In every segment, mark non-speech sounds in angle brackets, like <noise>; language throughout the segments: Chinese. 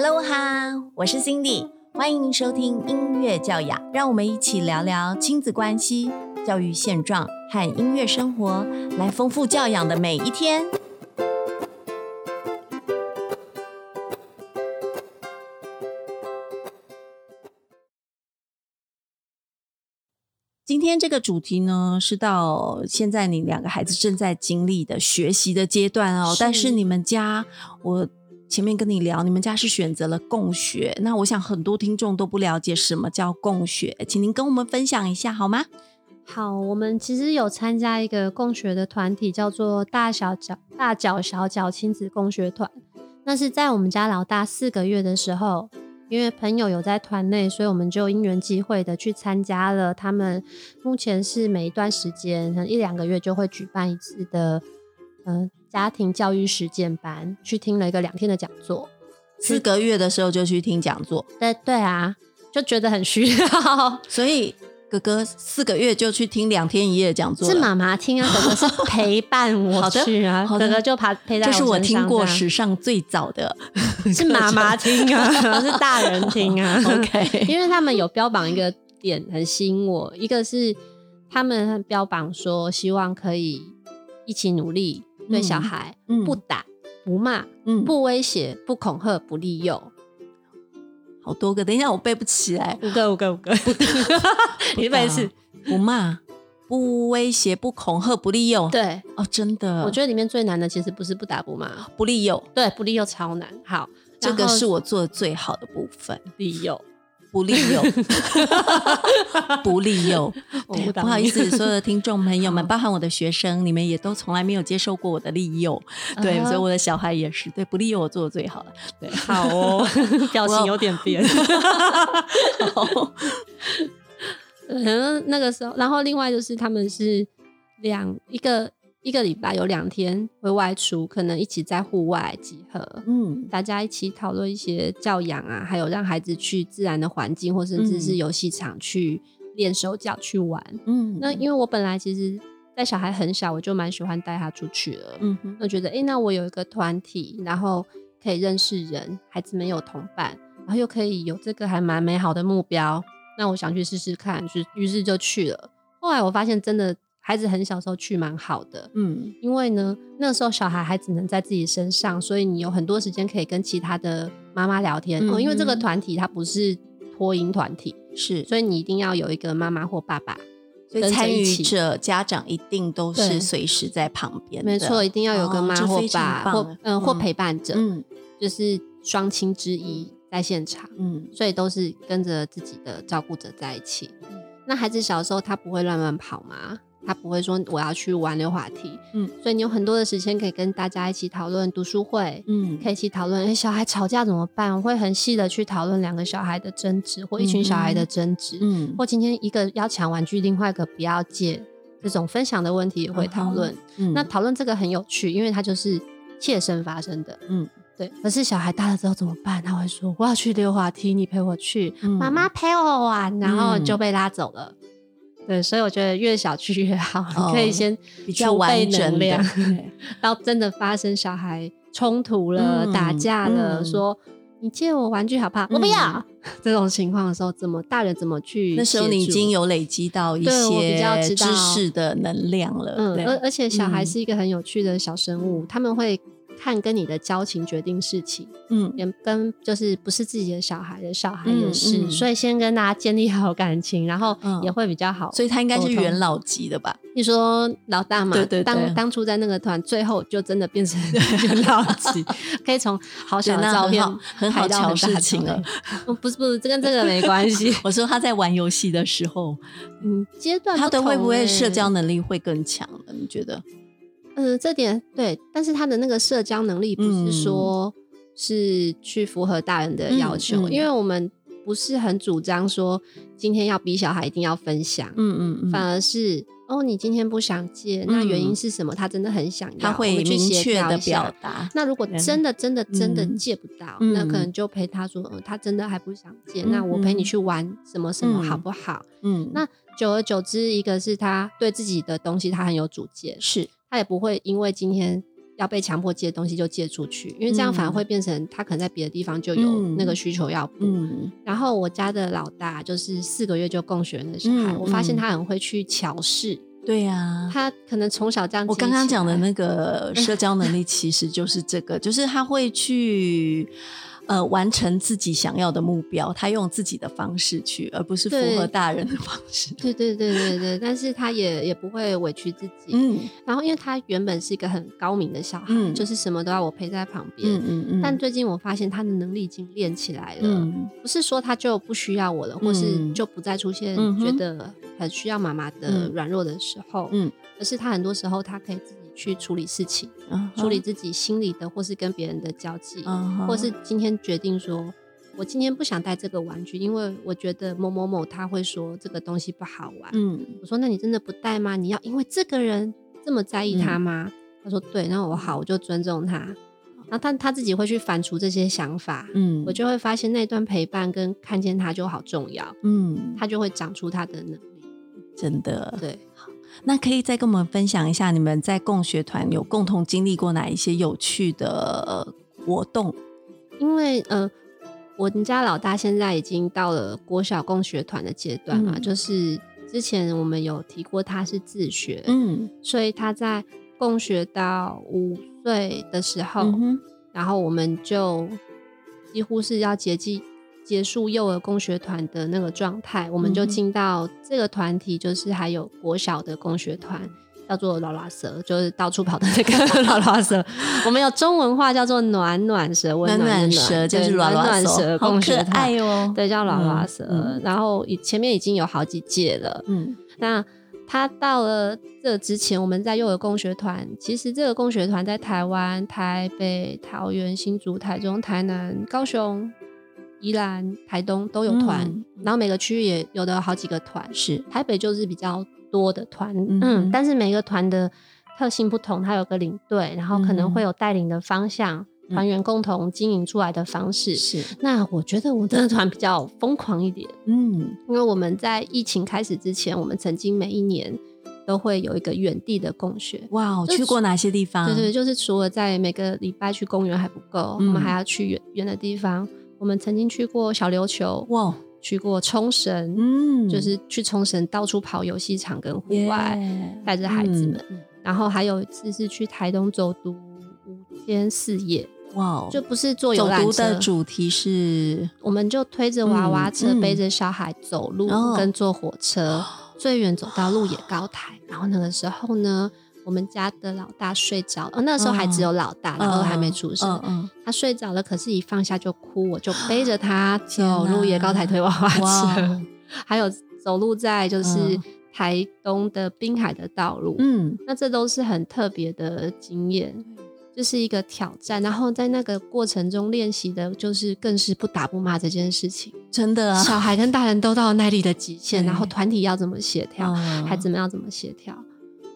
Hello 哈，我是 Cindy，欢迎收听音乐教养，让我们一起聊聊亲子关系、教育现状和音乐生活，来丰富教养的每一天。今天这个主题呢，是到现在你两个孩子正在经历的学习的阶段哦。但是你们家，我前面跟你聊，你们家是选择了共学。那我想很多听众都不了解什么叫共学，请您跟我们分享一下好吗？好，我们其实有参加一个共学的团体，叫做大小脚大脚小脚亲子共学团。那是在我们家老大四个月的时候。因为朋友有在团内，所以我们就因缘际会的去参加了。他们目前是每一段时间，可能一两个月就会举办一次的，呃，家庭教育实践班，去听了一个两天的讲座。四个月的时候就去听讲座，对对啊，就觉得很需要，<laughs> 所以。哥哥四个月就去听两天一夜讲座，是妈妈听啊，哥哥是陪伴我 <laughs> 去啊，哥哥就陪陪在这是我听过史上最早的，<laughs> 是妈妈听啊，是大人听啊。OK，因为他们有标榜一个点很吸引我，一个是他们标榜说希望可以一起努力，对小孩不打不骂，不威胁不恐吓不利诱。好多个，等一下我背不起来。五个，五个，五个，<laughs> 你背一次。不骂，不威胁，不恐吓，不利诱。对，哦，真的。我觉得里面最难的其实不是不打不骂，不利诱。对，不利诱超难。好，这个是我做的最好的部分。利诱。不利诱，<laughs> 不利诱。不好意思，所有的听众朋友们，<laughs> 包含我的学生，你们也都从来没有接受过我的利诱。对，所以我的小孩也是。对，不利诱我做的最好了。对，好哦，<laughs> 表情有点变。<laughs> 嗯，那个时候，然后另外就是他们是两一个。一个礼拜有两天会外出，可能一起在户外集合，嗯，大家一起讨论一些教养啊，还有让孩子去自然的环境，或甚至是游戏场去练手脚去玩，嗯。那因为我本来其实在小孩很小，我就蛮喜欢带他出去了，嗯哼。我觉得，哎，那我有一个团体，然后可以认识人，孩子们有同伴，然后又可以有这个还蛮美好的目标，那我想去试试看，是于是就去了。后来我发现真的。孩子很小时候去蛮好的，嗯，因为呢，那个时候小孩还只能在自己身上，所以你有很多时间可以跟其他的妈妈聊天。哦，因为这个团体它不是托婴团体，是，所以你一定要有一个妈妈或爸爸，所以参与者家长一定都是随时在旁边。没错，一定要有个妈或爸或嗯或陪伴者，嗯，就是双亲之一在现场，嗯，所以都是跟着自己的照顾者在一起。那孩子小时候他不会乱乱跑吗？他不会说我要去玩溜滑梯，嗯，所以你有很多的时间可以跟大家一起讨论读书会，嗯，可以一起讨论，哎，小孩吵架怎么办？我会很细的去讨论两个小孩的争执，或一群小孩的争执，嗯，或今天一个要抢玩具，另外一个不要借，这种分享的问题也会讨论。嗯。那讨论这个很有趣，因为它就是切身发生的，嗯，对。可是小孩大了之后怎么办？他会说我要去溜滑梯，你陪我去，妈妈陪我玩，然后就被拉走了。对，所以我觉得越小去越好，你可以先比较完整量，<laughs> 到真的发生小孩冲突了、打架了，说你借我玩具好不好？我不要 <laughs> 这种情况的时候，怎么大人怎么去？那时候你已经有累积到一些知识的能量了。嗯，而而且小孩是一个很有趣的小生物，他们会。看跟你的交情决定事情，嗯，也跟就是不是自己的小孩的小孩也是，所以先跟大家建立好感情，然后也会比较好。所以他应该是元老级的吧？你说老大嘛？对对对。当当初在那个团，最后就真的变成元老级，<laughs> 可以从好小的照片很好瞧事情了。不是不是，这跟这个没 <laughs> 关系。我说他在玩游戏的时候，嗯，阶段他的会不会社交能力会更强了？你觉得？嗯，这点对，但是他的那个社交能力不是说是去符合大人的要求，因为我们不是很主张说今天要逼小孩一定要分享，嗯嗯，反而是哦，你今天不想借，那原因是什么？他真的很想要，他会明确的表达。那如果真的真的真的借不到，那可能就陪他说，嗯，他真的还不想借，那我陪你去玩什么什么好不好？嗯，那久而久之，一个是他对自己的东西他很有主见，是。他也不会因为今天要被强迫借东西就借出去，因为这样反而会变成他可能在别的地方就有那个需求要补。然后我家的老大就是四个月就供学的小孩，我发现他很会去调试。对呀，他可能从小这样。我刚刚讲的那个社交能力其实就是这个，就是他会去。呃，完成自己想要的目标，他用自己的方式去，而不是符合大人的方式。对对对对对，但是他也也不会委屈自己。嗯，然后因为他原本是一个很高明的小孩，就是什么都要我陪在旁边。嗯嗯嗯。但最近我发现他的能力已经练起来了，不是说他就不需要我了，或是就不再出现觉得很需要妈妈的软弱的时候。嗯，而是他很多时候他可以自己。去处理事情，处理自己心里的，或是跟别人的交际，或是今天决定说，我今天不想带这个玩具，因为我觉得某某某他会说这个东西不好玩。嗯，我说那你真的不带吗？你要因为这个人这么在意他吗？他说对，那我好，我就尊重他。然后他他自己会去反刍这些想法，嗯，我就会发现那段陪伴跟看见他就好重要，嗯，他就会长出他的能力，真的，对。那可以再跟我们分享一下，你们在共学团有共同经历过哪一些有趣的活动？因为呃，我们家老大现在已经到了国小共学团的阶段嘛，就是之前我们有提过他是自学，嗯，所以他在共学到五岁的时候，然后我们就几乎是要接近。结束幼儿工学团的那个状态，我们就进到这个团体，就是还有国小的工学团，叫做老拉蛇，就是到处跑的那个 <laughs> 老拉蛇。我们有中文话叫做暖暖蛇，温暖蛇就是暖暖蛇，好可爱哦。对，叫老拉蛇。然后前面已经有好几届了。嗯，那他到了这之前，我们在幼儿工学团，其实这个工学团在台湾、台北、桃园、新竹、台中、台南、高雄。宜兰、台东都有团，然后每个区域也有的好几个团。是台北就是比较多的团，嗯，但是每个团的特性不同，它有个领队，然后可能会有带领的方向，团员共同经营出来的方式。是那我觉得我的团比较疯狂一点，嗯，因为我们在疫情开始之前，我们曾经每一年都会有一个远地的共学。哇，去过哪些地方？对对，就是除了在每个礼拜去公园还不够，我们还要去远远的地方。我们曾经去过小琉球，哇，去过冲绳，嗯，就是去冲绳到处跑游戏场跟户外，带着孩子们。然后还有一次是去台东走读五天四夜，哇，就不是坐游览车。的主题是，我们就推着娃娃车，背着小孩走路，跟坐火车，最远走到鹿野高台。然后那个时候呢？我们家的老大睡着了，那时候还只有老大，老二还没出生。他睡着了，可是一放下就哭，我就背着他 <gasps> 走路，也高抬腿娃娃车，<laughs> 还有走路在就是台东的滨海的道路。嗯，那这都是很特别的经验，就是一个挑战。然后在那个过程中练习的，就是更是不打不骂这件事情。真的，小孩跟大人都到耐力的极限，然后团体要怎么协调，孩子们要怎么协调。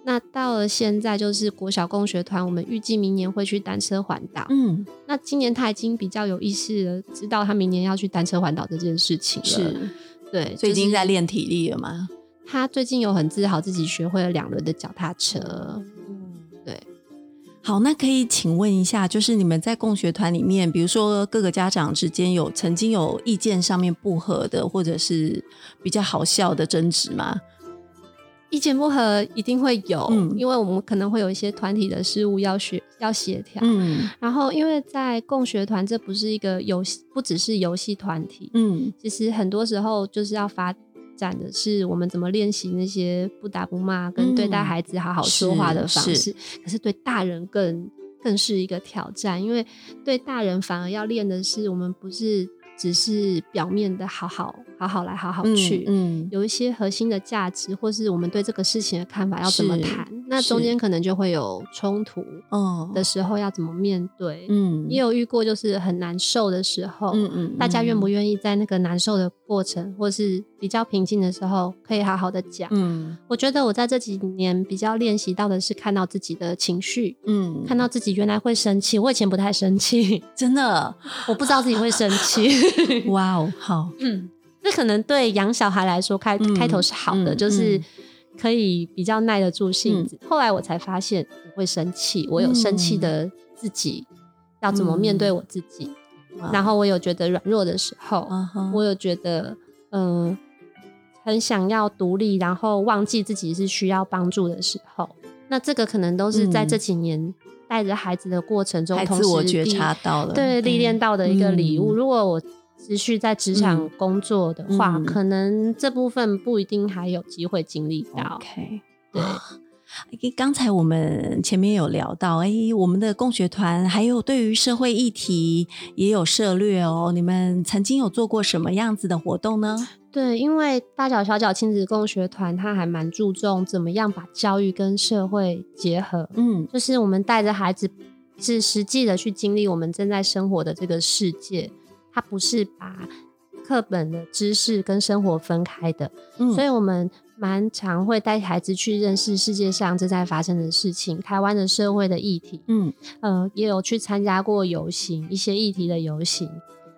那到了现在，就是国小共学团，我们预计明年会去单车环岛。嗯，那今年他已经比较有意识了，知道他明年要去单车环岛这件事情了。是，对，最近在练体力了吗？他最近有很自豪自己学会了两轮的脚踏车。嗯，对。好，那可以请问一下，就是你们在共学团里面，比如说各个家长之间有曾经有意见上面不合的，或者是比较好笑的争执吗？意见不合一定会有，因为我们可能会有一些团体的事务要学要协调。嗯，然后因为在共学团，这不是一个游戏，不只是游戏团体。嗯，其实很多时候就是要发展的是我们怎么练习那些不打不骂跟对待孩子好好说话的方式。可是对大人更更是一个挑战，因为对大人反而要练的是我们不是。只是表面的好好好好来好好去，嗯，有一些核心的价值，或是我们对这个事情的看法要怎么谈？那中间可能就会有冲突，哦的时候要怎么面对？嗯，也有遇过就是很难受的时候，嗯嗯，大家愿不愿意在那个难受的过程，或是比较平静的时候，可以好好的讲？嗯，我觉得我在这几年比较练习到的是看到自己的情绪，嗯，看到自己原来会生气，我以前不太生气，真的，<laughs> 我不知道自己会生气。<laughs> 哇哦，好，嗯，这可能对养小孩来说开开头是好的，就是可以比较耐得住性子。后来我才发现我会生气，我有生气的自己，要怎么面对我自己。然后我有觉得软弱的时候，我有觉得嗯，很想要独立，然后忘记自己是需要帮助的时候。那这个可能都是在这几年带着孩子的过程中，自我觉察到了，对历练到的一个礼物。如果我持续在职场工作的话，可能这部分不一定还有机会经历到。OK，对。<gasps> <laughs> 刚才我们前面有聊到，哎，我们的共学团还有对于社会议题也有涉略哦。你们曾经有做过什么样子的活动呢？对，因为大脚小脚亲子共学团，它还蛮注重怎么样把教育跟社会结合。嗯，就是我们带着孩子是实际的去经历我们正在生活的这个世界。它不是把课本的知识跟生活分开的，嗯所以我们蛮常会带孩子去认识世界上正在发生的事情，台湾的社会的议题。嗯，呃，也有去参加过游行，一些议题的游行。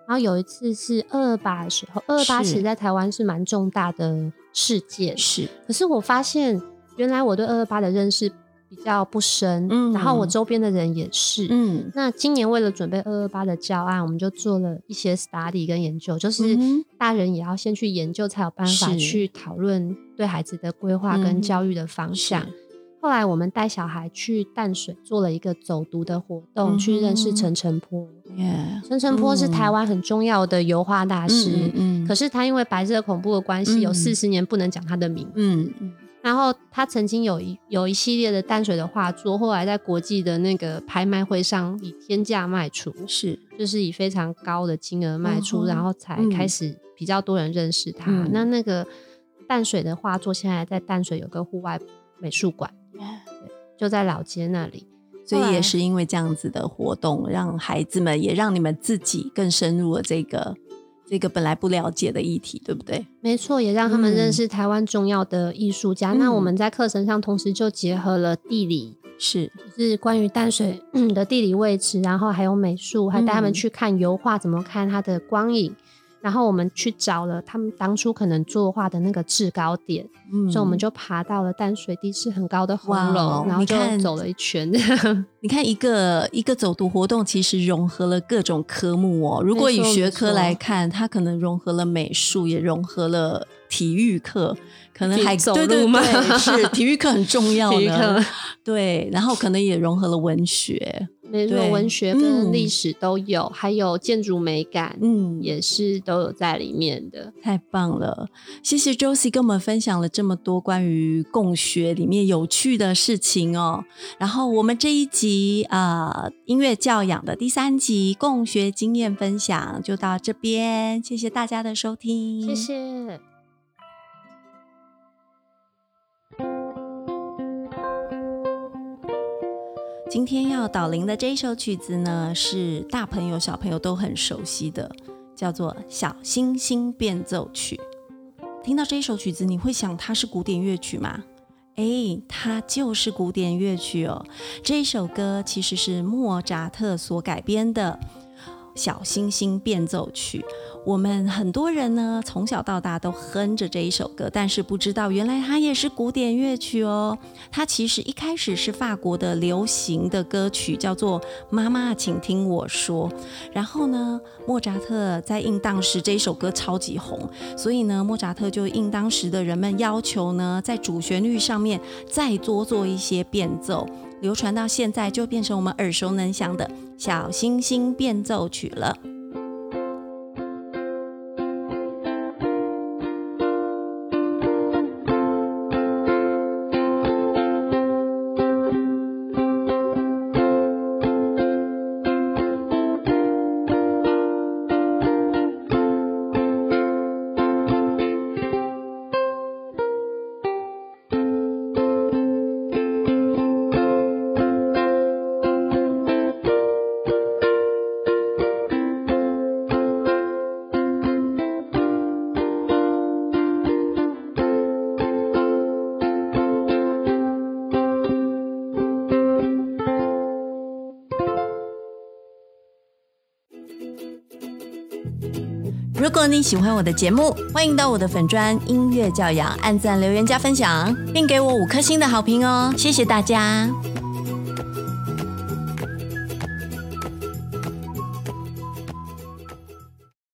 然后有一次是二二八的时候，二二八其实在台湾是蛮重大的事件。是，可是我发现原来我对二二八的认识。比较不深，嗯，然后我周边的人也是，嗯，那今年为了准备二二八的教案，我们就做了一些 study 跟研究，就是大人也要先去研究，才有办法去讨论对孩子的规划跟教育的方向。后来我们带小孩去淡水做了一个走读的活动，去认识陈澄波。陈澄波是台湾很重要的油画大师，嗯，可是他因为白色恐怖的关系，有四十年不能讲他的名，嗯嗯。然后他曾经有一有一系列的淡水的画作，后来在国际的那个拍卖会上以天价卖出，是就是以非常高的金额卖出，然后才开始比较多人认识他。那那个淡水的画作现在在淡水有个户外美术馆，<laughs> 对，就在老街那里。所以也是因为这样子的活动，让孩子们也让你们自己更深入了这个。这个本来不了解的议题，对不对？没错，也让他们认识台湾重要的艺术家。那我们在课程上同时就结合了地理，是是关于淡水的地理位置，然后还有美术，还带他们去看油画，怎么看它的光影。然后我们去找了他们当初可能作画的那个制高点，所以我们就爬到了淡水地势很高的红楼，然后就走了一圈。<laughs> 你看，一个一个走读活动，其实融合了各种科目哦。如果以学科来看，它可能融合了美术，也融合了体育课，可能还走路吗？是体育课很重 <laughs> 要的，对。然后可能也融合了文学。没错，文学跟历史都有，还有建筑美感，嗯，也是都有在里面的。太棒了，谢谢 Josie 跟我们分享了这么多关于共学里面有趣的事情哦。然后我们这一集啊，音乐教养的第三集共学经验分享就到这边，谢谢大家的收听，谢谢。今天要导聆的这一首曲子呢，是大朋友小朋友都很熟悉的，叫做《小星星变奏曲》。听到这一首曲子，你会想它是古典乐曲吗？哎，它就是古典乐曲哦。这一首歌其实是莫扎特所改编的。小星星变奏曲，我们很多人呢从小到大都哼着这一首歌，但是不知道原来它也是古典乐曲哦。它其实一开始是法国的流行的歌曲，叫做《妈妈，请听我说》。然后呢，莫扎特在应当时这一首歌超级红，所以呢，莫扎特就应当时的人们要求呢，在主旋律上面再多做一些变奏。流传到现在，就变成我们耳熟能详的小星星变奏曲了。如果你喜欢我的节目，欢迎到我的粉砖音乐教养按赞、留言、加分享，并给我五颗星的好评哦！谢谢大家。